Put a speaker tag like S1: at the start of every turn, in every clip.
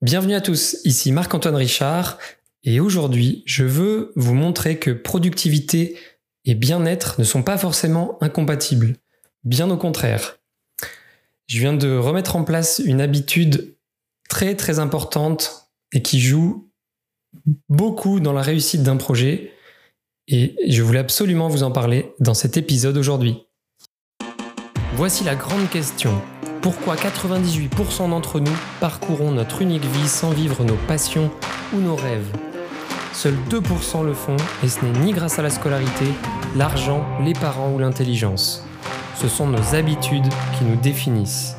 S1: Bienvenue à tous, ici Marc-Antoine Richard et aujourd'hui je veux vous montrer que productivité et bien-être ne sont pas forcément incompatibles, bien au contraire. Je viens de remettre en place une habitude très très importante et qui joue beaucoup dans la réussite d'un projet et je voulais absolument vous en parler dans cet épisode aujourd'hui. Voici la grande question. Pourquoi 98% d'entre nous parcourons notre unique vie sans vivre nos passions ou nos rêves Seuls 2% le font et ce n'est ni grâce à la scolarité, l'argent, les parents ou l'intelligence. Ce sont nos habitudes qui nous définissent.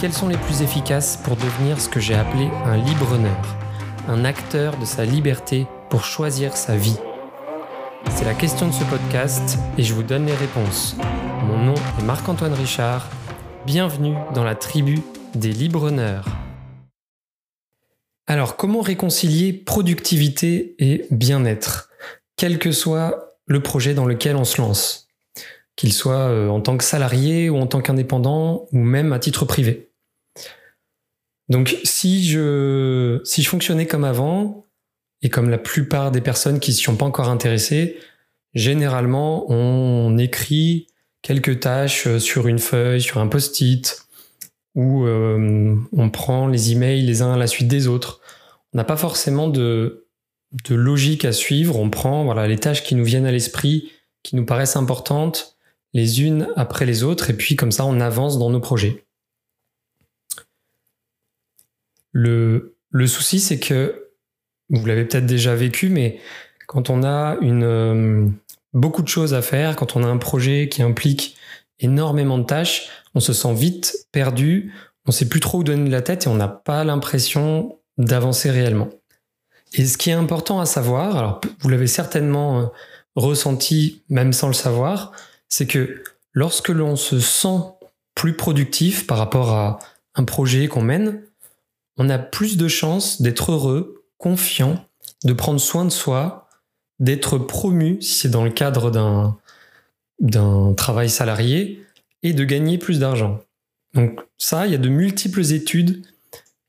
S1: Quelles sont les plus efficaces pour devenir ce que j'ai appelé un libre-honneur Un acteur de sa liberté pour choisir sa vie? C'est la question de ce podcast et je vous donne les réponses. Mon nom est Marc-Antoine Richard Bienvenue dans la tribu des libre-honneurs. Alors, comment réconcilier productivité et bien-être, quel que soit le projet dans lequel on se lance, qu'il soit euh, en tant que salarié ou en tant qu'indépendant ou même à titre privé? Donc, si je, si je fonctionnais comme avant, et comme la plupart des personnes qui ne s'y sont pas encore intéressées, généralement, on écrit quelques tâches euh, sur une feuille, sur un post-it, où euh, on prend les emails les uns à la suite des autres. On n'a pas forcément de, de logique à suivre. On prend voilà, les tâches qui nous viennent à l'esprit, qui nous paraissent importantes, les unes après les autres, et puis comme ça, on avance dans nos projets. Le, le souci, c'est que, vous l'avez peut-être déjà vécu, mais quand on a une, euh, beaucoup de choses à faire, quand on a un projet qui implique énormément de tâches, on se sent vite perdu, on sait plus trop où donner de la tête et on n'a pas l'impression d'avancer réellement. Et ce qui est important à savoir, alors vous l'avez certainement euh, ressenti même sans le savoir, c'est que lorsque l'on se sent plus productif par rapport à un projet qu'on mène, on a plus de chances d'être heureux, confiant, de prendre soin de soi, d'être promu, si c'est dans le cadre d'un, d'un travail salarié, et de gagner plus d'argent. Donc ça, il y a de multiples études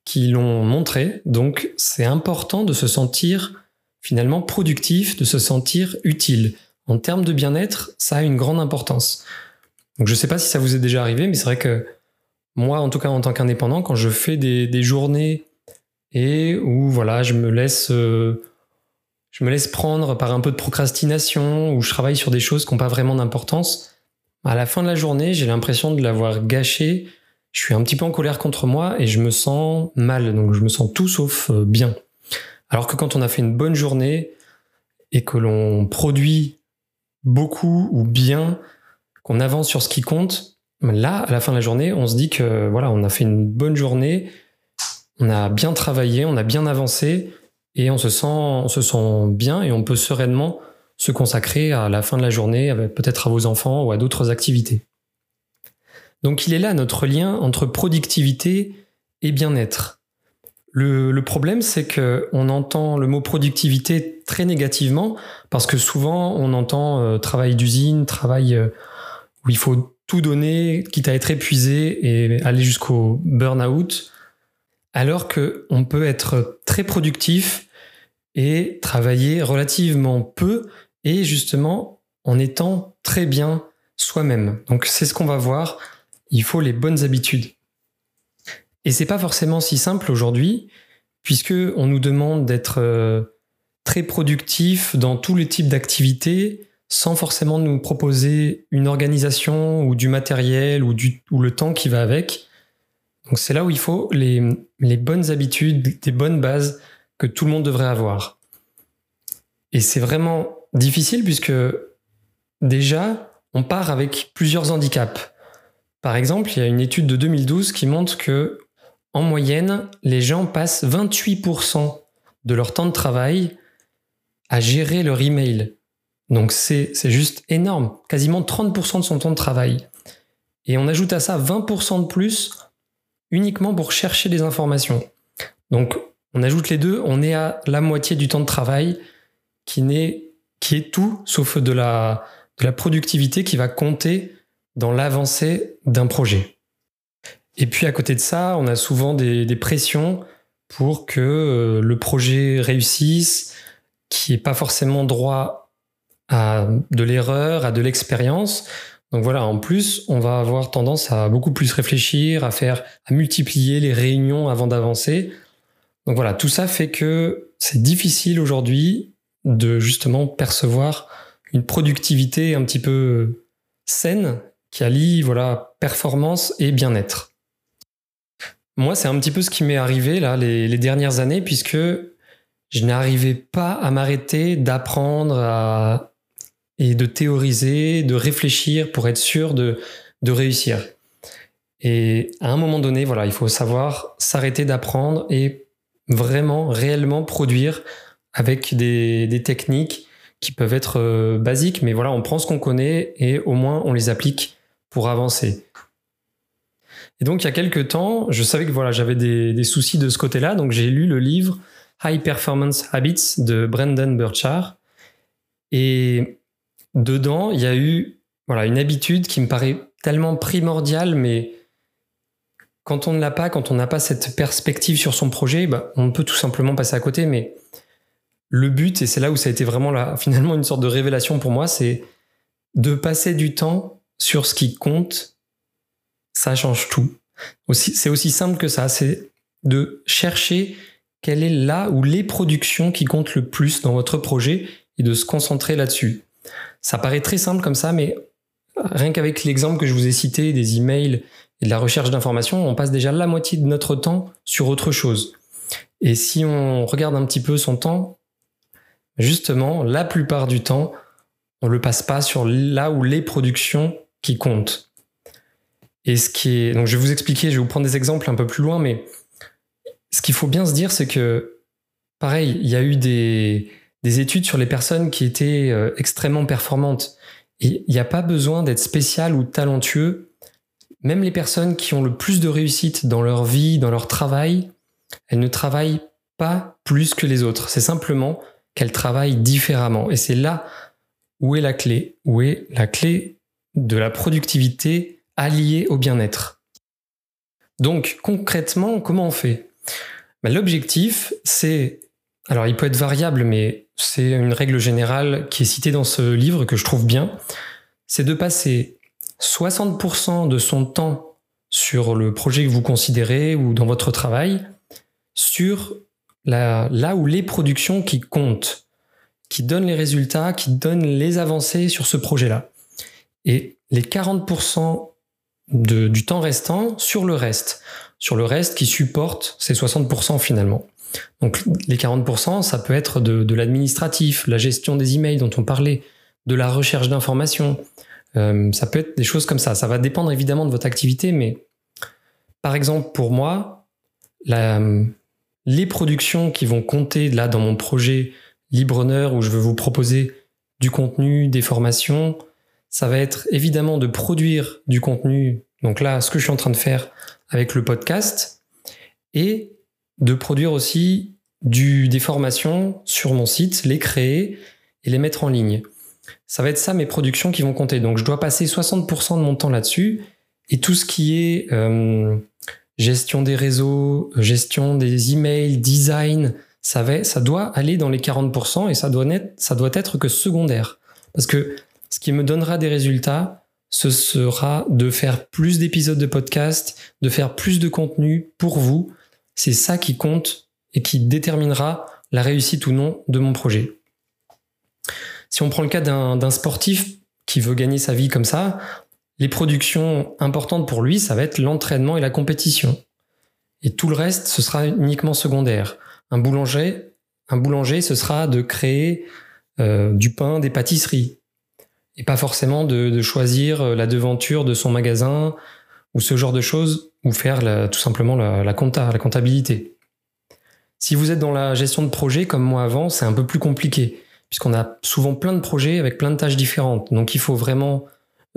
S1: qui l'ont montré. Donc c'est important de se sentir finalement productif, de se sentir utile. En termes de bien-être, ça a une grande importance. Donc je ne sais pas si ça vous est déjà arrivé, mais c'est vrai que moi, en tout cas en tant qu'indépendant, quand je fais des, des journées et où voilà, je me laisse euh, je me laisse prendre par un peu de procrastination ou je travaille sur des choses qui n'ont pas vraiment d'importance, à la fin de la journée, j'ai l'impression de l'avoir gâché. Je suis un petit peu en colère contre moi et je me sens mal. Donc je me sens tout sauf euh, bien. Alors que quand on a fait une bonne journée et que l'on produit beaucoup ou bien, qu'on avance sur ce qui compte, là, à la fin de la journée, on se dit que voilà, on a fait une bonne journée, on a bien travaillé, on a bien avancé et on se sent, on se sent bien et on peut sereinement se consacrer à la fin de la journée, peut-être à vos enfants ou à d'autres activités. Donc il est là notre lien entre productivité et bien-être. Le, problème, c'est que on entend le mot productivité très négativement parce que souvent on entend euh, travail d'usine, travail euh, où il faut tout donner, quitte à être épuisé et aller jusqu'au burn-out, alors que on peut être très productif et travailler relativement peu et justement en étant très bien soi-même. Donc c'est ce qu'on va voir. Il faut les bonnes habitudes. Et c'est pas forcément si simple aujourd'hui, puisque on nous demande d'être euh, très productif dans tous les types d'activités, sans forcément nous proposer une organisation ou du matériel ou, du, ou le temps qui va avec. Donc c'est là où il faut les, les bonnes habitudes, des bonnes bases que tout le monde devrait avoir. Et c'est vraiment difficile puisque déjà, on part avec plusieurs handicaps. Par exemple, il y a une étude de 2012 qui montre que, en moyenne, les gens passent 28% de leur temps de travail à gérer leur email. Donc c'est juste énorme, quasiment 30% de son temps de travail. Et on ajoute à ça 20% de plus uniquement pour chercher des informations. Donc on ajoute les deux, on est à la moitié du temps de travail qui, n'est, qui est tout sauf de la, de productivité qui va compter dans l'avancée d'un projet. Et puis à côté de ça, on a souvent des, pressions pour que euh, le projet réussisse, qui n'est pas forcément droit à de l'erreur, à de l'expérience. Donc voilà, en plus, on va avoir tendance à beaucoup plus réfléchir, à faire, à multiplier les réunions avant d'avancer. Donc voilà, tout ça fait que c'est difficile aujourd'hui de justement percevoir une productivité un petit peu saine qui allie voilà performance et bien-être. Moi, c'est un petit peu ce qui m'est arrivé là les, dernières années puisque je n'arrivais pas à m'arrêter d'apprendre et de théoriser, de réfléchir pour être sûr de, de réussir. Et à un moment donné, voilà, il faut savoir s'arrêter d'apprendre et vraiment, réellement produire avec des, des techniques qui peuvent être euh, basiques, mais voilà, on prend ce qu'on connaît et au moins on les applique pour avancer. Et donc il y a quelques temps, je savais que voilà, j'avais des, des soucis de ce côté-là, donc j'ai lu le livre High Performance Habits de Brendan Burchard. Et dedans, il y a eu voilà, une habitude qui me paraît tellement primordiale, mais quand on ne l'a pas, quand on n'a pas cette perspective sur son projet, bah, on peut tout simplement passer à côté. Mais le but, et c'est là où ça a été vraiment là, finalement une sorte de révélation pour moi, c'est de passer du temps sur ce qui compte. Ça change tout. C'est aussi simple que ça. C'est de chercher quelle est là ou les productions qui comptent le plus dans votre projet et de se concentrer là-dessus. Ça paraît très simple comme ça, mais rien qu'avec l'exemple que je vous ai cité des emails et de la recherche d'informations, on passe déjà la moitié de notre temps sur autre chose. Et si on regarde un petit peu son temps, justement, la plupart du temps, on le passe pas sur là où les productions qui comptent. Et ce qui est, donc je vais vous expliquer, je vais vous prendre des exemples un peu plus loin, mais ce qu'il faut bien se dire, c'est que, pareil, il y a eu des, des études sur les personnes qui étaient euh, extrêmement performantes. Il n'y a pas besoin d'être spécial ou talentueux même les personnes qui ont le plus de réussite dans leur vie, dans leur travail, elles ne travaillent pas plus que les autres. C'est simplement qu'elles travaillent différemment. Et c'est là où est la clé, où est la clé de la productivité alliée au bien-être. Donc concrètement, comment on fait? Ben, L'objectif, c'est... Alors il peut être variable, mais c'est une règle générale qui est citée dans ce livre que je trouve bien. C'est de passer 60% de son temps sur le projet que vous considérez ou dans votre travail, sur la, là où les productions qui comptent, qui donnent les résultats, qui donnent les avancées sur ce projet-là. Et les 40% de, du temps restant sur le reste, sur le reste qui supporte ces 60% finalement. Donc les 40%, ça peut être de, de l'administratif, la gestion des emails dont on parlait, de la recherche d'informations, euh, ça peut être des choses comme ça. Ça va dépendre évidemment de votre activité, mais par exemple pour moi, les productions qui vont compter là dans mon projet Librepreneur où je veux vous proposer du contenu, des formations, ça va être évidemment de produire du contenu. Donc là, ce que je suis en train de faire avec le podcast et de produire aussi du, des formations sur mon site, les créer et les mettre en ligne. Ça va être ça mes productions qui vont compter. Donc je dois passer 60% de mon temps là-dessus. Et tout ce qui est euh, gestion des réseaux, gestion des emails, design, ça, va, ça doit aller dans les 40% et ça doit, ça doit être que secondaire. Parce que ce qui me donnera des résultats, ce sera de faire plus d'épisodes de podcast, de faire plus de contenu pour vous. C'est ça qui compte et qui déterminera la réussite ou non de mon projet. Si on prend le cas d'un sportif qui veut gagner sa vie comme ça, les productions importantes pour lui, ça va être l'entraînement et la compétition. Et tout le reste, ce sera uniquement secondaire. Un boulanger, un boulanger, ce sera de créer euh, du pain, des pâtisseries. Et pas forcément de, choisir euh, la devanture de son magasin ou ce genre de choses, ou faire tout simplement la, la comptabilité. Si vous êtes dans la gestion de projet comme moi avant, c'est un peu plus compliqué puisqu'on a souvent plein de projets avec plein de tâches différentes. Donc il faut vraiment,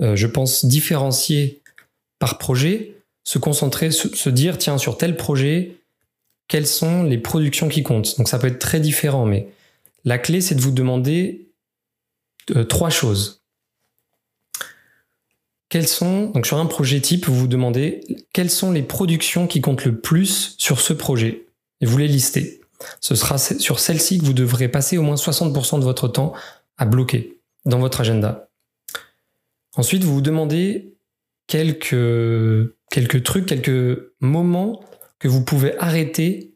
S1: euh, je pense, différencier par projet, se concentrer, se, dire, tiens, sur tel projet, quelles sont les productions qui comptent. Donc ça peut être très différent, mais la clé, c'est de vous demander euh, trois choses. Quelles sont, donc sur un projet type, vous vous demandez quelles sont les productions qui comptent le plus sur ce projet? et vous les listez. Ce sera sur celle-ci que vous devrez passer au moins 60% de votre temps à bloquer dans votre agenda. Ensuite, vous vous demandez quelques, trucs, quelques moments que vous pouvez arrêter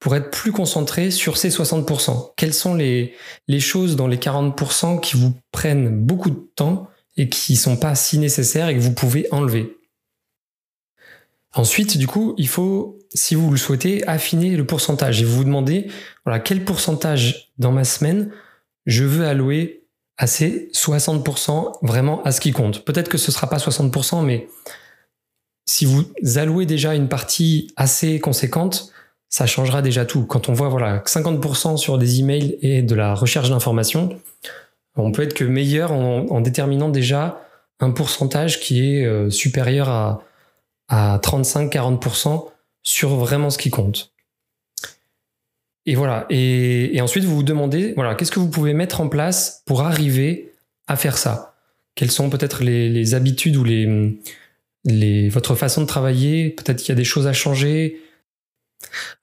S1: pour être plus concentré sur ces 60% Quelles sont les, les choses dans les 40% qui vous prennent beaucoup de temps et qui sont pas si nécessaires et que vous pouvez enlever? Ensuite, du coup, il faut, si vous le souhaitez, affiner le pourcentage et vous vous demandez, voilà, quel pourcentage dans ma semaine je veux allouer à ces 60% vraiment à ce qui compte. Peut-être que ce sera pas 60%, mais si vous allouez déjà une partie assez conséquente, ça changera déjà tout. Quand on voit voilà 50% sur des emails et de la recherche d'informations, on peut être que meilleur en, déterminant déjà un pourcentage qui est euh, supérieur à, à 35-40% sur vraiment ce qui compte. Et voilà. Et, ensuite, vous vous demandez, voilà, qu'est-ce que vous pouvez mettre en place pour arriver à faire ça? Quelles sont peut-être les, habitudes ou les, les, votre façon de travailler? Peut-être qu'il y a des choses à changer?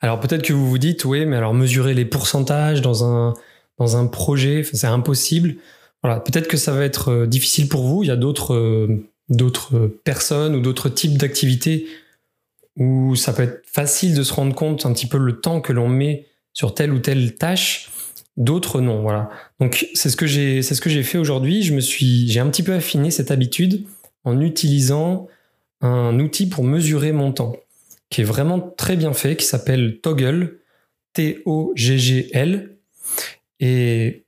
S1: Alors peut-être que vous vous dites, oui, mais alors mesurer les pourcentages dans un, dans un projet, c'est impossible. Voilà, peut-être que ça va être euh, difficile pour vous. Il y a d'autres euh, d'autres personnes ou d'autres types d'activités où ça peut être facile de se rendre compte un petit peu le temps que l'on met sur telle ou telle tâche. D'autres non, voilà. Donc c'est ce que j'ai c'est ce que j'ai fait aujourd'hui. Je me suis j'ai un petit peu affiné cette habitude en utilisant un outil pour mesurer mon temps qui est vraiment très bien fait, qui s'appelle Toggle, T-O-G-G-L. Et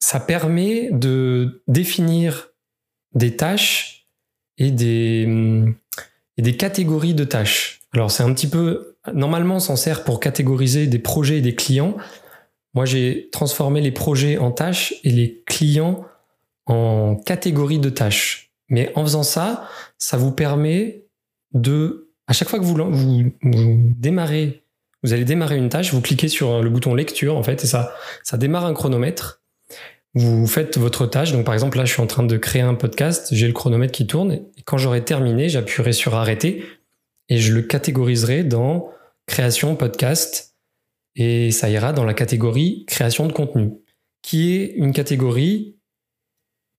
S1: ça permet de définir des tâches et des, et des catégories de tâches. Alors c'est un petit peu... Normalement, on s'en sert pour catégoriser des projets et des clients. Moi, j'ai transformé les projets en tâches et les clients en catégories de tâches. Mais en faisant ça, ça vous permet de à chaque fois que vous, vous, démarrez, vous allez démarrer une tâche, vous cliquez sur le bouton lecture en fait, et ça, ça démarre un chronomètre. Vous faites votre tâche. Donc par exemple là, je suis en train de créer un podcast, j'ai le chronomètre qui tourne, et quand j'aurai terminé, j'appuierai sur arrêter et je le catégoriserai dans création podcast et ça ira dans la catégorie création de contenu, qui est une catégorie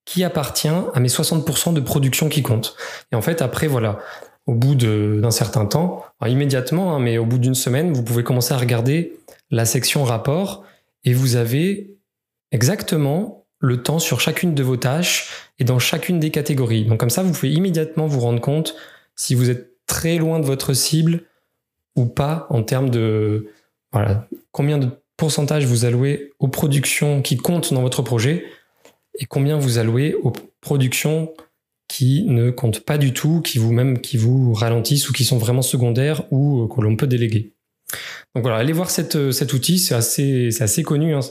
S1: qui appartient à mes 60% de production qui compte. Et en fait, après, voilà, au bout d'un certain temps, immédiatement, hein, mais au bout d'une semaine, vous pouvez commencer à regarder la section rapport et vous avez exactement le temps sur chacune de vos tâches et dans chacune des catégories. Donc comme ça, vous pouvez immédiatement vous rendre compte si vous êtes très loin de votre cible ou pas en termes de voilà, combien de pourcentage vous allouez aux productions qui comptent dans votre projet et combien vous allouez aux productions qui ne comptent pas du tout, qui vous même qui vous ralentissent ou qui sont vraiment secondaires ou euh, que l'on peut déléguer. Donc voilà, allez voir euh, cet outil, c'est assez, assez connu. Hein.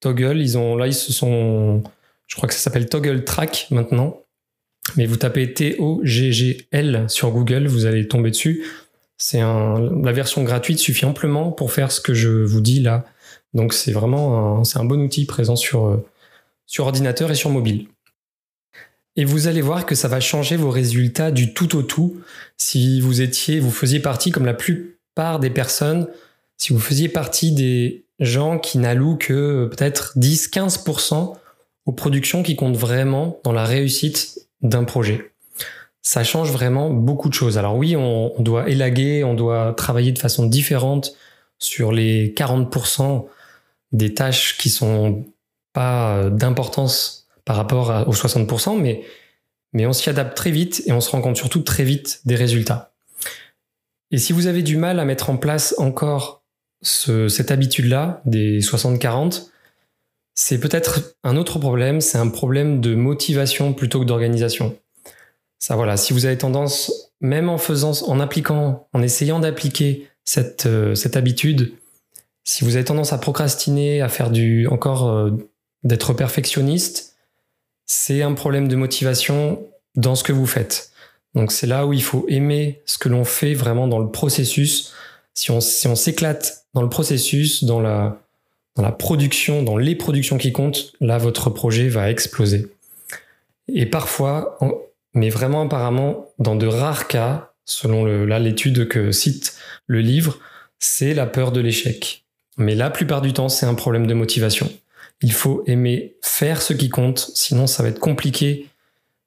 S1: Toggle, ils ont là ils se sont, je crois que ça s'appelle Toggle Track maintenant. Mais vous tapez T-O-G-G-L sur Google, vous allez tomber dessus. La version gratuite suffit amplement pour faire ce que je vous dis là. Donc c'est vraiment un, c'est un bon outil présent sur, euh, sur ordinateur et sur mobile. Et vous allez voir que ça va changer vos résultats du tout au tout. Si vous étiez, vous faisiez partie, comme la plupart des personnes, si vous faisiez partie des gens qui n'allouent que peut-être 10-15% aux productions qui comptent vraiment dans la réussite d'un projet. Ça change vraiment beaucoup de choses. Alors oui, on, doit élaguer, on doit travailler de façon différente sur les 40% des tâches qui sont pas d'importance par rapport aux 60%, mais, mais on s'y adapte très vite et on se rend compte surtout très vite des résultats. Et si vous avez du mal à mettre en place encore cette habitude-là, des 60-40, c'est peut-être un autre problème, c'est un problème de motivation plutôt que d'organisation. Ça voilà, si vous avez tendance, même en faisant, en appliquant, en essayant d'appliquer cette, euh, cette habitude, si vous avez tendance à procrastiner, à faire du encore euh, d'être perfectionniste, c'est un problème de motivation dans ce que vous faites. Donc c'est là où il faut aimer ce que l'on fait vraiment dans le processus. Si on si on s'éclate le processus, dans la dans la production, dans les productions qui comptent, là votre projet va exploser. Et parfois, mais vraiment apparemment dans de rares cas, selon l'étude que cite le livre, c'est la peur de l'échec. Mais la plupart du temps, c'est un problème de motivation. Il faut aimer faire ce qui compte, sinon ça va être compliqué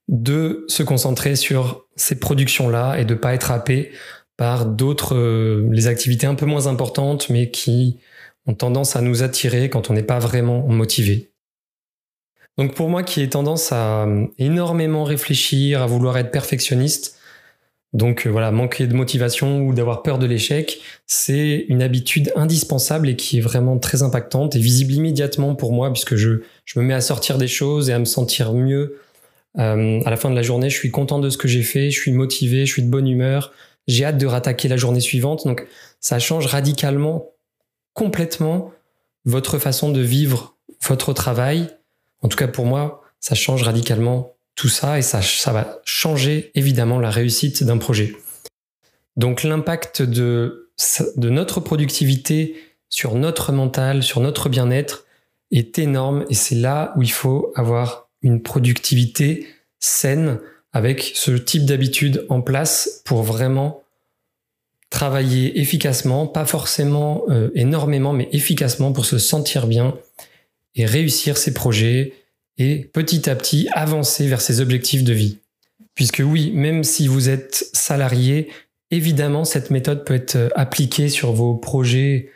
S1: de se concentrer sur ces productions-là et de pas être happé par d'autres, euh, les activités un peu moins importantes, mais qui ont tendance à nous attirer quand on n'est pas vraiment motivé. Donc pour moi qui ai tendance à euh, énormément réfléchir, à vouloir être perfectionniste, donc euh, voilà, manquer de motivation ou d'avoir peur de l'échec, c'est une habitude indispensable et qui est vraiment très impactante et visible immédiatement pour moi puisque je, je me mets à sortir des choses et à me sentir mieux. À la fin de la journée, je suis content de ce que j'ai fait, je suis motivé, je suis de bonne humeur, j'ai hâte de rattaquer la journée suivante. Donc ça change radicalement, complètement votre façon de vivre votre travail. En tout cas pour moi, ça change radicalement tout ça et ça, ça va changer évidemment la réussite d'un projet. Donc l'impact de, de notre productivité sur notre mental, sur notre bien-être est énorme et c'est là où il faut avoir une productivité saine avec ce type d'habitude en place pour vraiment travailler efficacement, pas forcément euh, énormément, mais efficacement pour se sentir bien et réussir ses projets, et petit à petit avancer vers ses objectifs de vie. Puisque oui, même si vous êtes salarié, évidemment, cette méthode peut être appliquée sur vos projets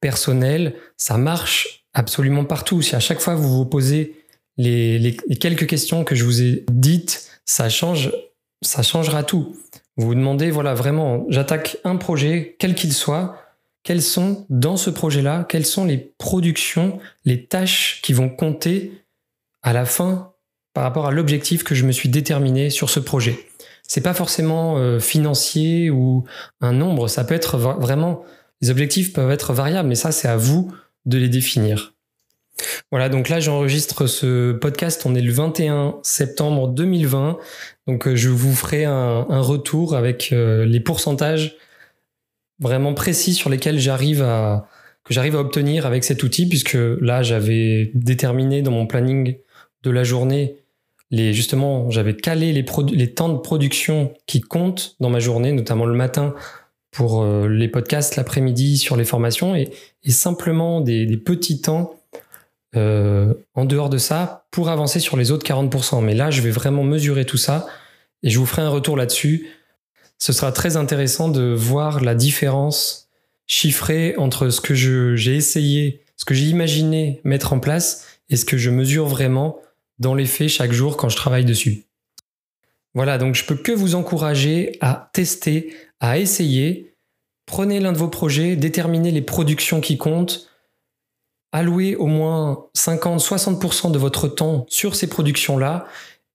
S1: personnels. Ça marche absolument partout. Si à chaque fois vous vous posez les, quelques questions que je vous ai dites, ça change, ça changera tout. Vous vous demandez, voilà, vraiment, j'attaque un projet, quel qu'il soit, quelles sont dans ce projet-là, quelles sont les productions, les tâches qui vont compter à la fin par rapport à l'objectif que je me suis déterminé sur ce projet. C'est pas forcément euh, financier ou un nombre, ça peut être vraiment les objectifs peuvent être variables mais ça c'est à vous de les définir. Voilà, donc là j'enregistre ce podcast, on est le 21 septembre 2020, donc euh, je vous ferai un, retour avec euh, les pourcentages vraiment précis sur lesquels j'arrive à que j'arrive à obtenir avec cet outil puisque là j'avais déterminé dans mon planning de la journée, les, justement, j'avais calé les, temps de production qui comptent dans ma journée, notamment le matin pour euh, les podcasts, l'après-midi sur les formations, et, simplement des, petits temps euh, en dehors de ça pour avancer sur les autres 40%. Mais là, je vais vraiment mesurer tout ça et je vous ferai un retour là-dessus. Ce sera très intéressant de voir la différence chiffrée entre ce que j'ai essayé, ce que j'ai imaginé mettre en place et ce que je mesure vraiment dans les faits chaque jour quand je travaille dessus. Voilà, donc je peux que vous encourager à tester, à essayer. Prenez l'un de vos projets, déterminez les productions qui comptent, allouez au moins 50-60% de votre temps sur ces productions-là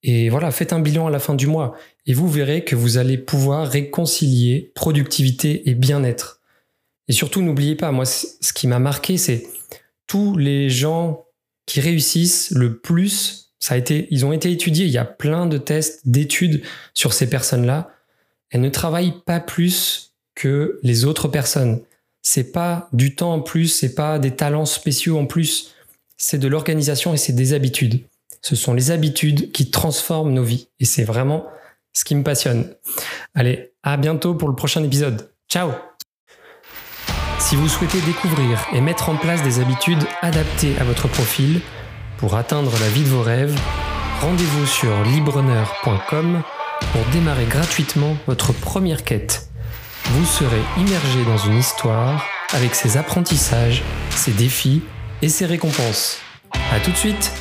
S1: et voilà, faites un bilan à la fin du mois et vous verrez que vous allez pouvoir réconcilier productivité et bien-être. Et surtout, n'oubliez pas, moi, ce qui m'a marqué, c'est tous les gens qui réussissent le plus ça a été, ils ont été étudiés. Il y a plein de tests, d'études sur ces personnes-là. Elles ne travaillent pas plus que les autres personnes. C'est pas du temps en plus, c'est pas des talents spéciaux en plus. C'est de l'organisation et c'est des habitudes. Ce sont les habitudes qui transforment nos vies. Et c'est vraiment ce qui me passionne. Allez, à bientôt pour le prochain épisode. Ciao Si vous souhaitez découvrir et mettre en place des habitudes adaptées à votre profil, pour atteindre la vie de vos rêves, rendez-vous sur libreneur.com pour démarrer gratuitement votre première quête. Vous serez immergé dans une histoire avec ses apprentissages, ses défis et ses récompenses. A tout de suite